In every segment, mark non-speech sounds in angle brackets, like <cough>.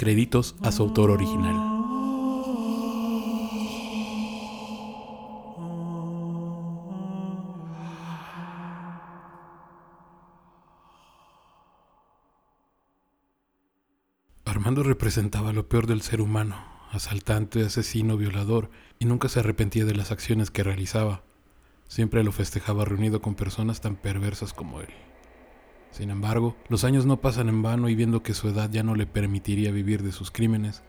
Créditos a su autor original. Armando representaba lo peor del ser humano, asaltante, asesino, violador, y nunca se arrepentía de las acciones que realizaba. Siempre lo festejaba reunido con personas tan perversas como él. Sin embargo, los años no pasan en vano y viendo que su edad ya no le permitiría vivir de sus crímenes,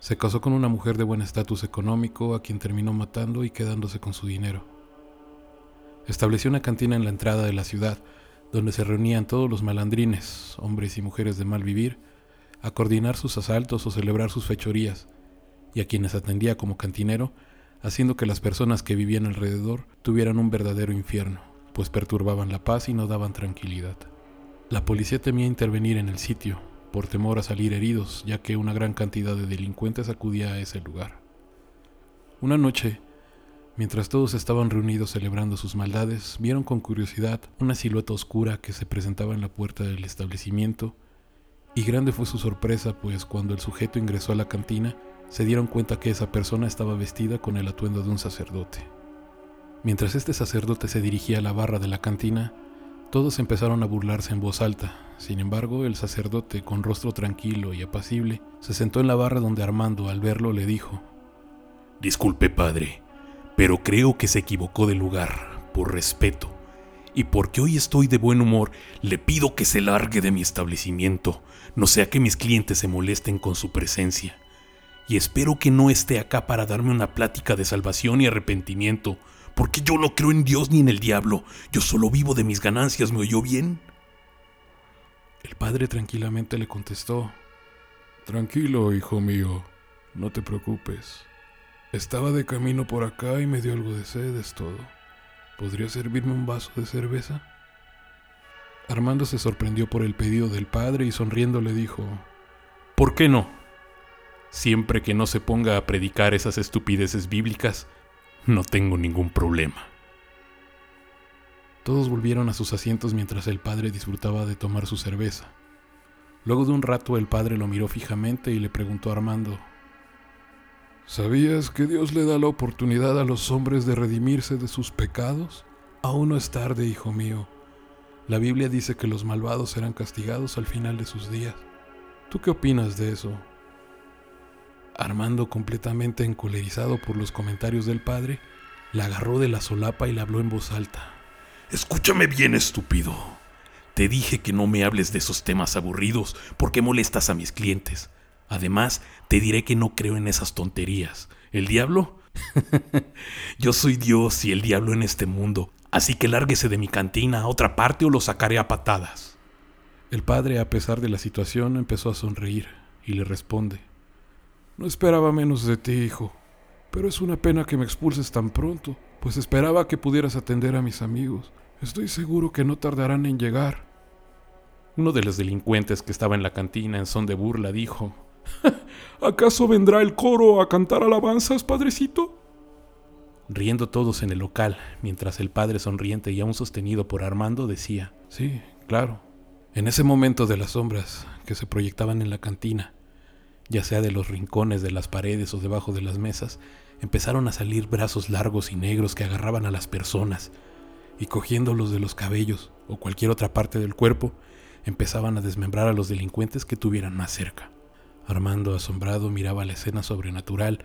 se casó con una mujer de buen estatus económico a quien terminó matando y quedándose con su dinero. Estableció una cantina en la entrada de la ciudad, donde se reunían todos los malandrines, hombres y mujeres de mal vivir, a coordinar sus asaltos o celebrar sus fechorías, y a quienes atendía como cantinero, haciendo que las personas que vivían alrededor tuvieran un verdadero infierno, pues perturbaban la paz y no daban tranquilidad. La policía temía intervenir en el sitio, por temor a salir heridos, ya que una gran cantidad de delincuentes acudía a ese lugar. Una noche, mientras todos estaban reunidos celebrando sus maldades, vieron con curiosidad una silueta oscura que se presentaba en la puerta del establecimiento, y grande fue su sorpresa, pues cuando el sujeto ingresó a la cantina, se dieron cuenta que esa persona estaba vestida con el atuendo de un sacerdote. Mientras este sacerdote se dirigía a la barra de la cantina, todos empezaron a burlarse en voz alta. Sin embargo, el sacerdote, con rostro tranquilo y apacible, se sentó en la barra donde Armando, al verlo, le dijo, Disculpe, padre, pero creo que se equivocó de lugar, por respeto, y porque hoy estoy de buen humor, le pido que se largue de mi establecimiento, no sea que mis clientes se molesten con su presencia. Y espero que no esté acá para darme una plática de salvación y arrepentimiento, porque yo no creo en Dios ni en el diablo, yo solo vivo de mis ganancias, ¿me oyó bien? El padre tranquilamente le contestó, Tranquilo, hijo mío, no te preocupes. Estaba de camino por acá y me dio algo de sed, es todo. ¿Podría servirme un vaso de cerveza? Armando se sorprendió por el pedido del padre y sonriendo le dijo, ¿Por qué no? Siempre que no se ponga a predicar esas estupideces bíblicas, no tengo ningún problema. Todos volvieron a sus asientos mientras el padre disfrutaba de tomar su cerveza. Luego de un rato el padre lo miró fijamente y le preguntó a Armando, ¿Sabías que Dios le da la oportunidad a los hombres de redimirse de sus pecados? Aún no es tarde, hijo mío. La Biblia dice que los malvados serán castigados al final de sus días. ¿Tú qué opinas de eso? Armando, completamente encolerizado por los comentarios del padre, la agarró de la solapa y le habló en voz alta. Escúchame bien, estúpido. Te dije que no me hables de esos temas aburridos porque molestas a mis clientes. Además, te diré que no creo en esas tonterías. ¿El diablo? <laughs> Yo soy Dios y el diablo en este mundo, así que lárguese de mi cantina a otra parte o lo sacaré a patadas. El padre, a pesar de la situación, empezó a sonreír y le responde. No esperaba menos de ti, hijo, pero es una pena que me expulses tan pronto, pues esperaba que pudieras atender a mis amigos. Estoy seguro que no tardarán en llegar. Uno de los delincuentes que estaba en la cantina en son de burla dijo, <laughs> ¿Acaso vendrá el coro a cantar alabanzas, padrecito? Riendo todos en el local, mientras el padre sonriente y aún sostenido por Armando decía, Sí, claro. En ese momento de las sombras que se proyectaban en la cantina, ya sea de los rincones de las paredes o debajo de las mesas, empezaron a salir brazos largos y negros que agarraban a las personas y cogiéndolos de los cabellos o cualquier otra parte del cuerpo, empezaban a desmembrar a los delincuentes que tuvieran más cerca. Armando, asombrado, miraba la escena sobrenatural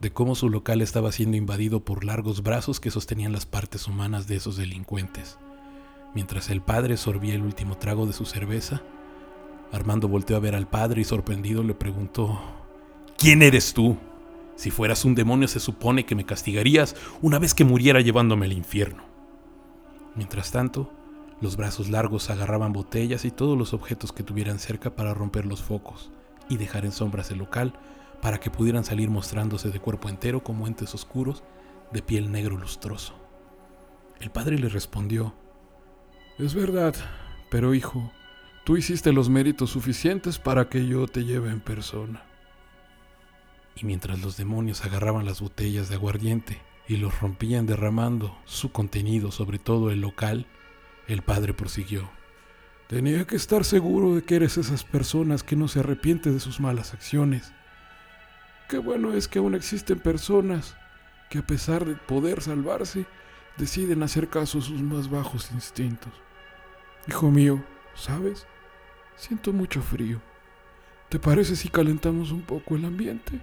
de cómo su local estaba siendo invadido por largos brazos que sostenían las partes humanas de esos delincuentes. Mientras el padre sorbía el último trago de su cerveza, Armando volteó a ver al padre y sorprendido le preguntó, ¿Quién eres tú? Si fueras un demonio se supone que me castigarías una vez que muriera llevándome al infierno. Mientras tanto, los brazos largos agarraban botellas y todos los objetos que tuvieran cerca para romper los focos y dejar en sombras el local para que pudieran salir mostrándose de cuerpo entero como entes oscuros de piel negro lustroso. El padre le respondió, Es verdad, pero hijo, Tú hiciste los méritos suficientes para que yo te lleve en persona. Y mientras los demonios agarraban las botellas de aguardiente y los rompían derramando su contenido sobre todo el local, el padre prosiguió. Tenía que estar seguro de que eres esas personas que no se arrepienten de sus malas acciones. Qué bueno es que aún existen personas que a pesar de poder salvarse, deciden hacer caso a sus más bajos instintos. Hijo mío, ¿sabes? Siento mucho frío. ¿Te parece si calentamos un poco el ambiente?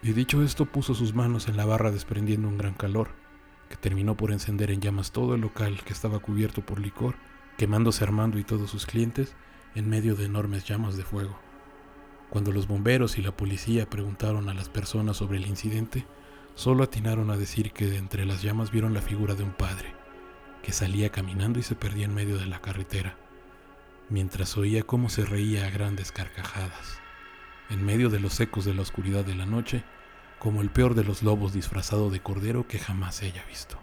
Y dicho esto puso sus manos en la barra desprendiendo un gran calor, que terminó por encender en llamas todo el local que estaba cubierto por licor quemándose Armando y todos sus clientes en medio de enormes llamas de fuego. Cuando los bomberos y la policía preguntaron a las personas sobre el incidente, solo atinaron a decir que de entre las llamas vieron la figura de un padre, que salía caminando y se perdía en medio de la carretera, mientras oía cómo se reía a grandes carcajadas, en medio de los ecos de la oscuridad de la noche, como el peor de los lobos disfrazado de cordero que jamás haya visto.